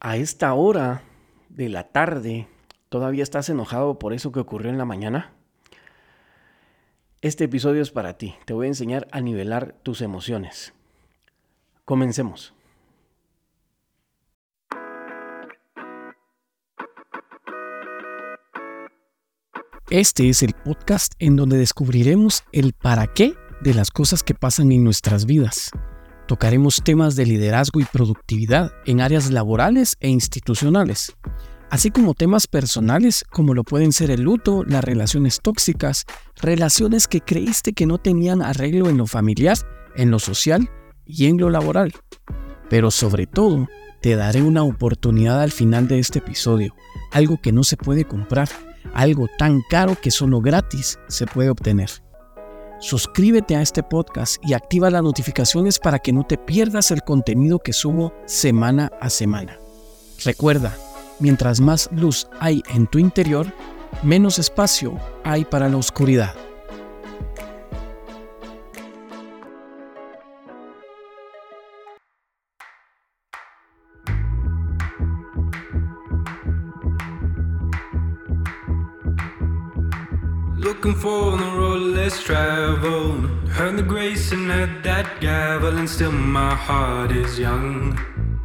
a esta hora de la tarde todavía estás enojado por eso que ocurrió en la mañana? Este episodio es para ti. Te voy a enseñar a nivelar tus emociones. Comencemos. Este es el podcast en donde descubriremos el para qué de las cosas que pasan en nuestras vidas Tocaremos temas de liderazgo y productividad en áreas laborales e institucionales, así como temas personales como lo pueden ser el luto, las relaciones tóxicas, relaciones que creíste que no tenían arreglo en lo familiar, en lo social y en lo laboral. Pero sobre todo, te daré una oportunidad al final de este episodio, algo que no se puede comprar, algo tan caro que solo gratis se puede obtener. Suscríbete a este podcast y activa las notificaciones para que no te pierdas el contenido que subo semana a semana. Recuerda, mientras más luz hay en tu interior, menos espacio hay para la oscuridad. Looking the grace and that gavel, and still my heart is young.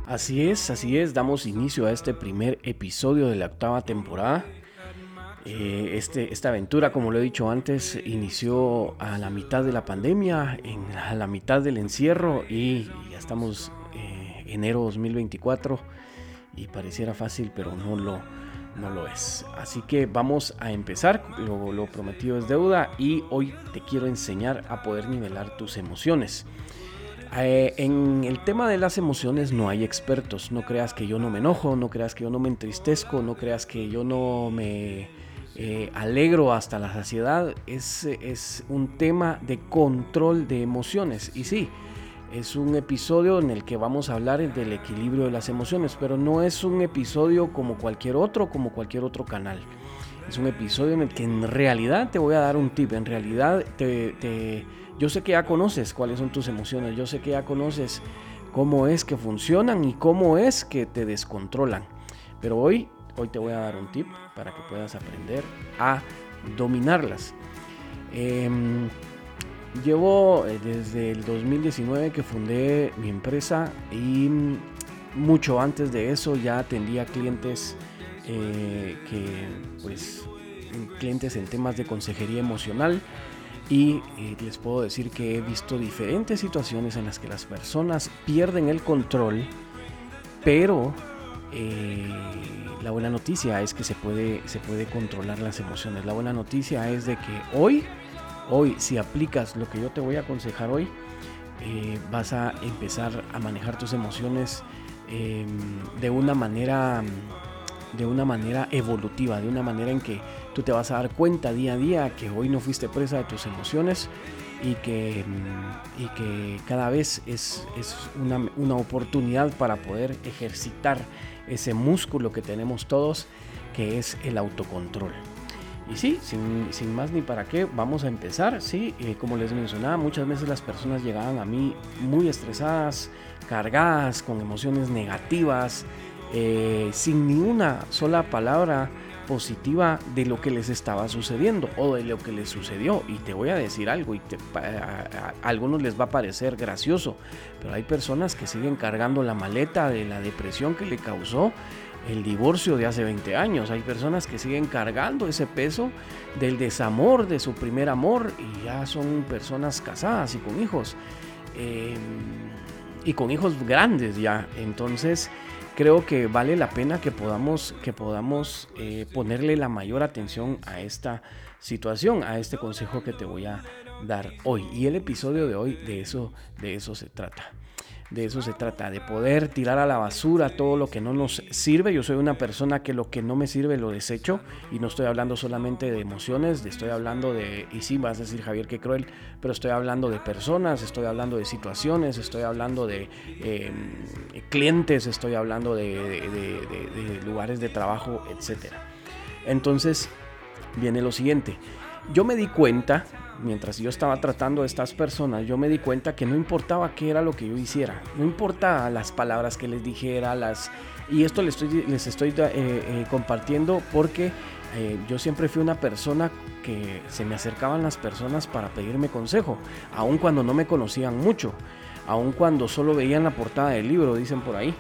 Así es, así es, damos inicio a este primer episodio de la octava temporada. Eh, este, esta aventura, como lo he dicho antes, inició a la mitad de la pandemia, en, a la mitad del encierro y ya estamos eh, enero 2024 y pareciera fácil, pero no lo, no lo es. Así que vamos a empezar, lo, prometido es deuda y hoy te quiero enseñar a poder nivelar tus emociones. Eh, en el tema de las emociones no hay expertos, no creas que yo no me enojo, no creas que yo no me entristezco, no creas que yo no me eh, alegro hasta la saciedad, es, es un tema de control de emociones y sí, es un episodio en el que vamos a hablar del equilibrio de las emociones, pero no es un episodio como cualquier otro, como cualquier otro canal. Es un episodio en el que en realidad te voy a dar un tip, en realidad te, yo sé que ya conoces cuáles son tus emociones, yo sé que ya conoces cómo es que funcionan y cómo es que te descontrolan. Pero hoy, hoy te voy a dar un tip para que puedas aprender a dominarlas. Em, Llevo eh, desde el 2019 que fundé mi empresa y mucho antes de eso ya atendía clientes eh, que pues clientes en temas de consejería emocional. Y eh, les puedo decir que he visto diferentes situaciones en las que las personas pierden el control pero la buena noticia es que se puede, se puede controlar las emociones. La buena noticia es de que hoy Hoy, si aplicas lo que yo te voy a aconsejar hoy, eh, vas a empezar a manejar tus emociones em, de una manera de una manera evolutiva, de una manera en que tú te vas a dar cuenta día a día que hoy no fuiste presa de tus emociones y que, em, y que cada vez es, es una, una, oportunidad para poder ejercitar ese músculo que tenemos todos, que es el autocontrol. Y sí, sin, más ni para qué, vamos a empezar. Sí, eh, como les mencionaba, muchas veces las personas llegaban a mí muy estresadas, cargadas, con emociones negativas, eh, sin ni una sola palabra positiva de lo que les estaba sucediendo o de lo que les sucedió. Y te voy a decir algo, y a, algunos les va a parecer gracioso, pero hay personas que siguen cargando la maleta de la depresión que le causó el divorcio de hace 20 años. Hay personas que siguen cargando ese peso del desamor de su primer amor y ya son personas casadas y con hijos. Em, y con hijos grandes ya. Entonces creo que vale la pena que podamos, que podamos eh, ponerle la mayor atención a esta situación, a este consejo que te voy a dar hoy. Y el episodio de hoy de eso, de eso se trata. De eso se trata, de poder tirar a la basura todo lo que no nos sirve. Yo soy una persona que lo que no me sirve lo desecho y no estoy hablando solamente de emociones, estoy hablando de, y sí, vas a decir Javier, qué cruel, pero estoy hablando de personas, estoy hablando de situaciones, estoy hablando de em, clientes, estoy hablando de, de lugares de trabajo, etc. Entonces, viene lo siguiente. Yo me di cuenta mientras yo estaba tratando a estas personas, yo me di cuenta que no importaba qué era lo que yo hiciera, no importa las palabras que les dijera, las, Y esto les estoy, les estoy eh, eh, compartiendo porque eh, yo siempre fui una persona que se me acercaban las personas para pedirme consejo, aun cuando no me conocían mucho, aun cuando solo veían la portada del libro, dicen por ahí.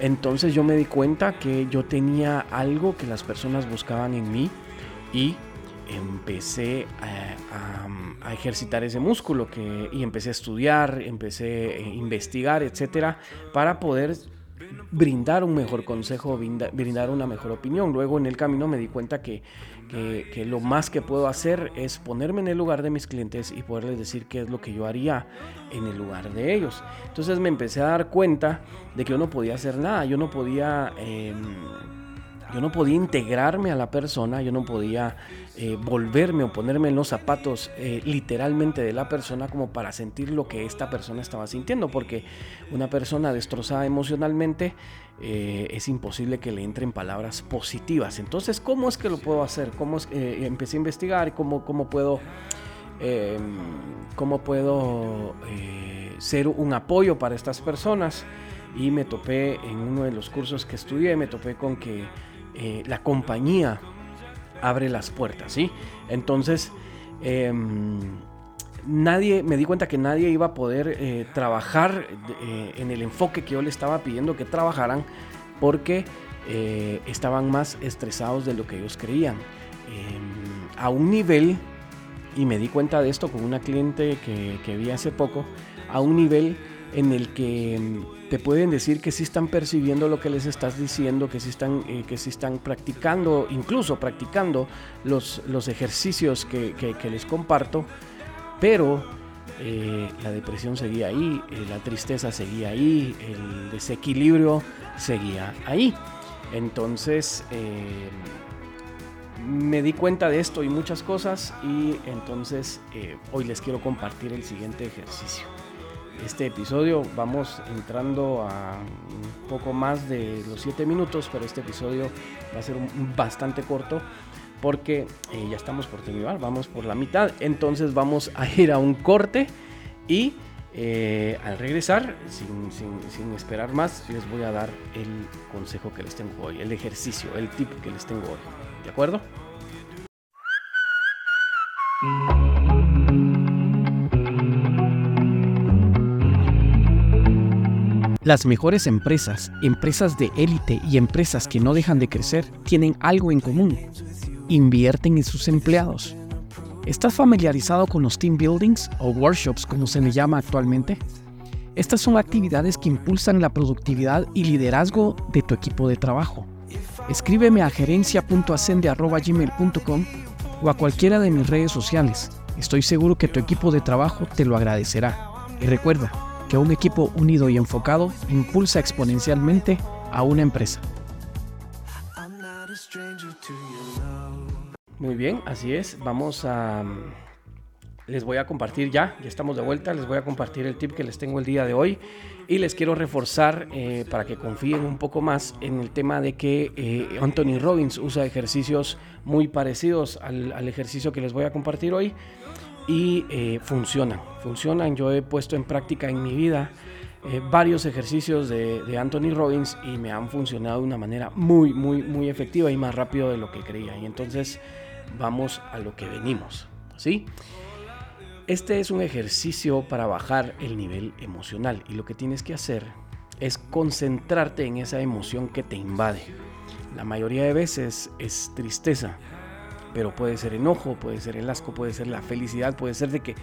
Entonces yo me di cuenta que yo tenía algo que las personas buscaban en mí y empecé a, ejercitar ese músculo que, y empecé a estudiar, empecé a investigar, etcétera, para poder brindar un mejor consejo, brindar una mejor opinión. Luego en el camino me di cuenta que, que, lo más que puedo hacer es ponerme en el lugar de mis clientes y poderles decir qué es lo que yo haría en el lugar de ellos. Entonces me empecé a dar cuenta de que yo no podía hacer nada, yo no podía... Em, yo no podía integrarme a la persona, yo no podía eh, volverme o ponerme en los zapatos eh, literalmente de la persona como para sentir lo que esta persona estaba sintiendo, porque una persona destrozada emocionalmente eh, es imposible que le entren palabras positivas. Entonces, ¿cómo es que lo puedo hacer? ¿Cómo empecé a investigar cómo, cómo puedo, em, cómo puedo ser un apoyo para estas personas y me topé en uno de los cursos que estudié, me topé con que eh, la compañía abre las puertas, ¿sí? Entonces, em, nadie, me di cuenta que nadie iba a poder eh, trabajar eh, en el enfoque que yo le estaba pidiendo que trabajaran porque estaban más estresados de lo que ellos creían. Em, a un nivel, y me di cuenta de esto con una cliente que, vi hace poco, a un nivel en el que mm, te pueden decir que sí están percibiendo lo que les estás diciendo, que sí están, eh, que están practicando, incluso practicando los, los ejercicios que, les comparto, pero eh, la depresión seguía ahí, eh, la tristeza seguía ahí, el desequilibrio seguía ahí. Entonces me di cuenta de esto y muchas cosas y entonces hoy les quiero compartir el siguiente ejercicio este episodio. Vamos entrando a un poco más de los 7 minutos, pero este episodio va a ser bastante corto porque eh, ya estamos por terminar, vamos por la mitad. Entonces vamos a ir a un corte y eh, al regresar, sin, sin, esperar más, les voy a dar el consejo que les tengo hoy, el ejercicio, el tip que les tengo hoy. ¿De acuerdo? Las mejores empresas, empresas de élite y empresas que no dejan de crecer tienen algo en común. Invierten en sus empleados. ¿Estás familiarizado con los team buildings o workshops como se le llama actualmente? Estas son actividades que impulsan la productividad y liderazgo de tu equipo de trabajo. Escríbeme a gerencia.ascende.gmail.com o a cualquiera de mis redes sociales. Estoy seguro que tu equipo de trabajo te lo agradecerá. Y recuerda, que un equipo unido y enfocado impulsa exponencialmente a una empresa. Muy bien, así es. Vamos a... Les voy a compartir ya, ya estamos de vuelta, les voy a compartir el tip que les tengo el día de hoy y les quiero reforzar eh, para que confíen un poco más en el tema de que eh, Anthony Robbins usa ejercicios muy parecidos al, al ejercicio que les voy a compartir hoy y eh, funcionan, funcionan. Yo he puesto en práctica en mi vida eh, varios ejercicios de, Anthony Robbins y me han funcionado de una manera muy, muy, muy efectiva y más rápido de lo que creía. Y entonces vamos a lo que venimos, ¿sí? Este es un ejercicio para bajar el nivel emocional y lo que tienes que hacer es concentrarte en esa emoción que te invade. La mayoría de veces es tristeza, pero puede ser enojo, puede ser el asco, puede ser la felicidad, puede ser de que,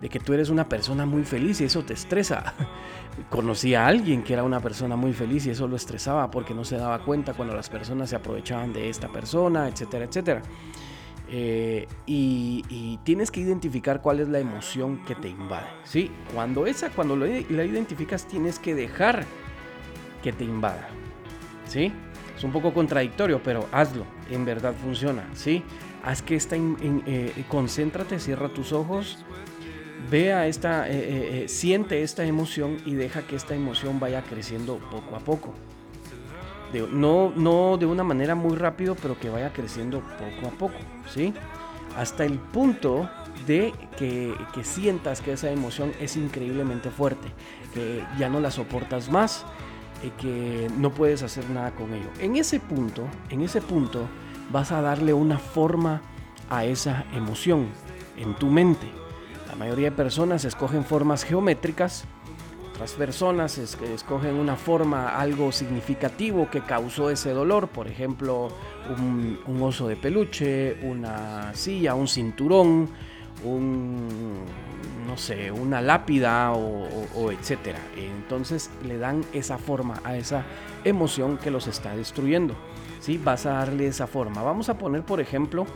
de que tú eres una persona muy feliz y eso te estresa. Conocí a alguien que era una persona muy feliz y eso lo estresaba porque no se daba cuenta cuando las personas se aprovechaban de esta persona, etcétera, etcétera. Eh, y, tienes que identificar cuál es la emoción que te invade. ¿sí? Cuando esa, cuando la identificas, tienes que dejar que te invada. ¿sí? Es un poco contradictorio, pero hazlo. En verdad funciona. ¿sí? Haz que esta, eh, concéntrate, cierra tus ojos, vea esta, eh, eh, siente esta emoción y deja que esta emoción vaya creciendo poco a poco. no, no de una manera muy rápido, pero que vaya creciendo poco a poco, ¿sí? Hasta el punto de que, que sientas que esa emoción es increíblemente fuerte, que ya no la soportas más eh, que no puedes hacer nada con ello. En ese punto, en ese punto vas a darle una forma a esa emoción en tu mente. La mayoría de personas escogen formas geométricas, otras personas escogen una forma, algo significativo que causó ese dolor, por ejemplo, un, oso de peluche, una silla, un cinturón, no sé, una lápida o, etcétera. Entonces le dan esa forma a esa emoción que los está destruyendo. ¿Sí? Vas a darle esa forma. Vamos a poner, por ejemplo,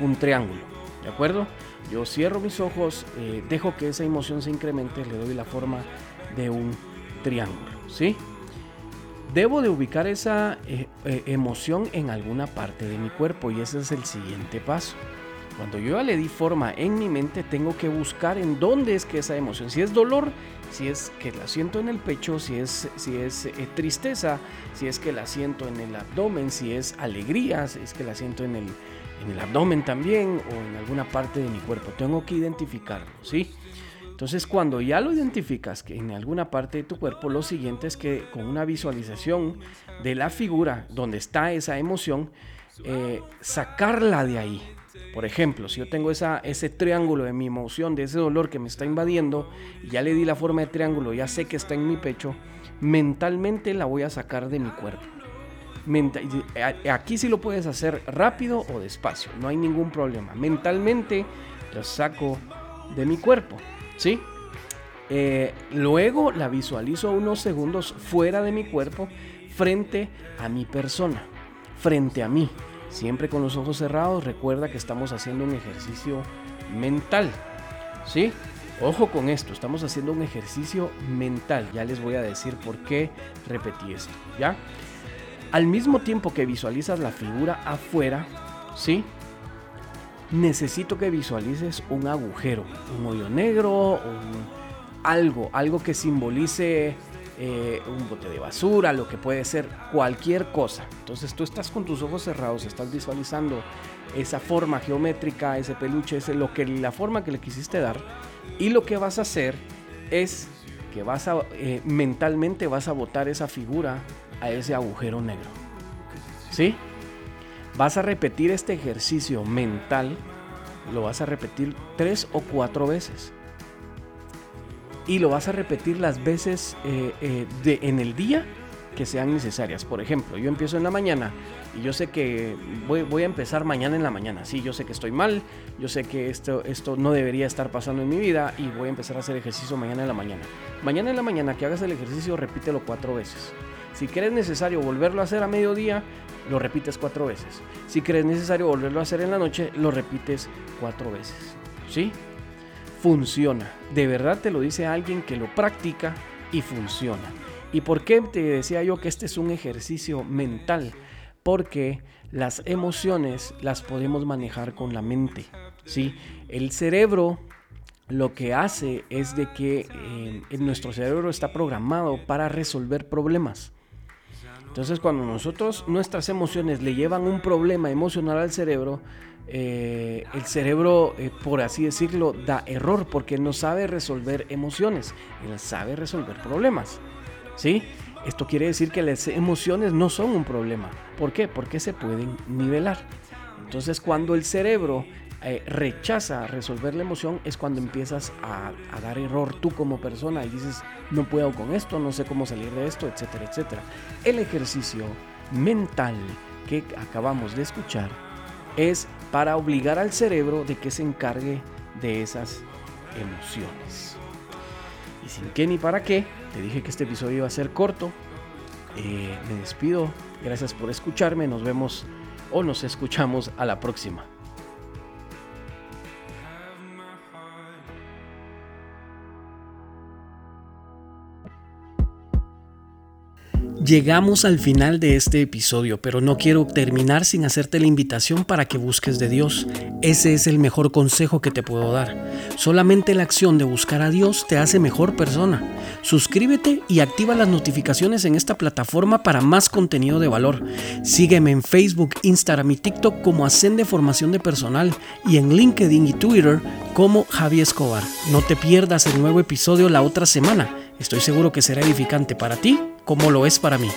un triángulo. ¿De acuerdo? Yo cierro mis ojos, eh, dejo que esa emoción se incremente, le doy la forma de un triángulo. ¿Sí? Debo de ubicar esa eh, eh, emoción en alguna parte de mi cuerpo y ese es el siguiente paso. Cuando yo ya le di forma en mi mente, tengo que buscar en dónde es que esa emoción, si es dolor, si es que la siento en el pecho, si es, si es eh, tristeza, si es que la siento en el abdomen, si es alegría, si es que la siento en el, en el abdomen también o en alguna parte de mi cuerpo. Tengo que identificarlo, ¿sí? Entonces, cuando ya lo identificas que en alguna parte de tu cuerpo, lo siguiente es que con una visualización de la figura donde está esa emoción, eh, sacarla de ahí, por ejemplo, si yo tengo ese triángulo de mi emoción, de ese dolor que me está invadiendo, ya le di la forma de triángulo, ya sé que está en mi pecho, mentalmente la voy a sacar de mi cuerpo. aquí sí lo puedes hacer rápido o despacio, no hay ningún problema. Mentalmente lo saco de mi cuerpo, ¿sí? Eh, luego la visualizo unos segundos fuera de mi cuerpo, frente a mi persona, frente a mí. Siempre con los ojos cerrados, recuerda que estamos haciendo un ejercicio mental. ¿Sí? Ojo con esto, estamos haciendo un ejercicio mental. Ya les voy a decir por qué repetí esto, ¿ya? Al mismo tiempo que visualizas la figura afuera, ¿sí? Necesito que visualices un agujero, un hoyo negro, algo, algo que simbolice eh, un bote de basura, lo que puede ser cualquier cosa. Entonces tú estás con tus ojos cerrados, estás visualizando esa forma geométrica, ese peluche, ese, lo que, la forma que le quisiste dar. Y lo que vas a hacer es que vas a, eh, mentalmente vas a botar esa figura a ese agujero negro. ¿Sí? Vas a repetir este ejercicio mental, lo vas a repetir tres o cuatro veces y lo vas a repetir las veces eh, eh, de, en el día que sean necesarias. Por ejemplo, yo empiezo en la mañana y yo sé que voy, voy, a empezar mañana en la mañana. Sí, yo sé que estoy mal, yo sé que esto, esto no debería estar pasando en mi vida y voy a empezar a hacer ejercicio mañana en la mañana. Mañana en la mañana que hagas el ejercicio, repítelo cuatro veces. Si crees necesario volverlo a hacer a mediodía, lo repites cuatro veces. Si crees necesario volverlo a hacer en la noche, lo repites cuatro veces. ¿Sí? Funciona. De verdad te lo dice alguien que lo practica y funciona. ¿Y por qué te decía yo que este es un ejercicio mental? Porque las emociones las podemos manejar con la mente. ¿sí? El cerebro lo que hace es de que eh, nuestro cerebro está programado para resolver problemas. Entonces cuando nosotros nuestras emociones le llevan un problema emocional al cerebro, eh, el cerebro, eh, por así decirlo, da error porque no sabe resolver emociones, él sabe resolver problemas. ¿Sí? Esto quiere decir que las emociones no son un problema. ¿Por qué? Porque se pueden nivelar. Entonces cuando el cerebro eh, rechaza resolver la emoción es cuando empiezas a, a, dar error tú como persona y dices, no puedo con esto, no sé cómo salir de esto, etcétera, etcétera. El ejercicio mental que acabamos de escuchar es para obligar al cerebro de que se encargue de esas emociones. Y sin qué ni para qué, te dije que este episodio iba a ser corto. Eh, me despido. Gracias por escucharme. Nos vemos o nos escuchamos a la próxima. Llegamos al final de este episodio, pero no quiero terminar sin hacerte la invitación para que busques de Dios. Ese es el mejor consejo que te puedo dar. Solamente la acción de buscar a Dios te hace mejor persona. Suscríbete y activa las notificaciones en esta plataforma para más contenido de valor. Sígueme en Facebook, Instagram y TikTok como Ascende Formación de Personal y en LinkedIn y Twitter como Javi Escobar. No te pierdas el nuevo episodio la otra semana. Estoy seguro que será edificante para ti como lo es para mí.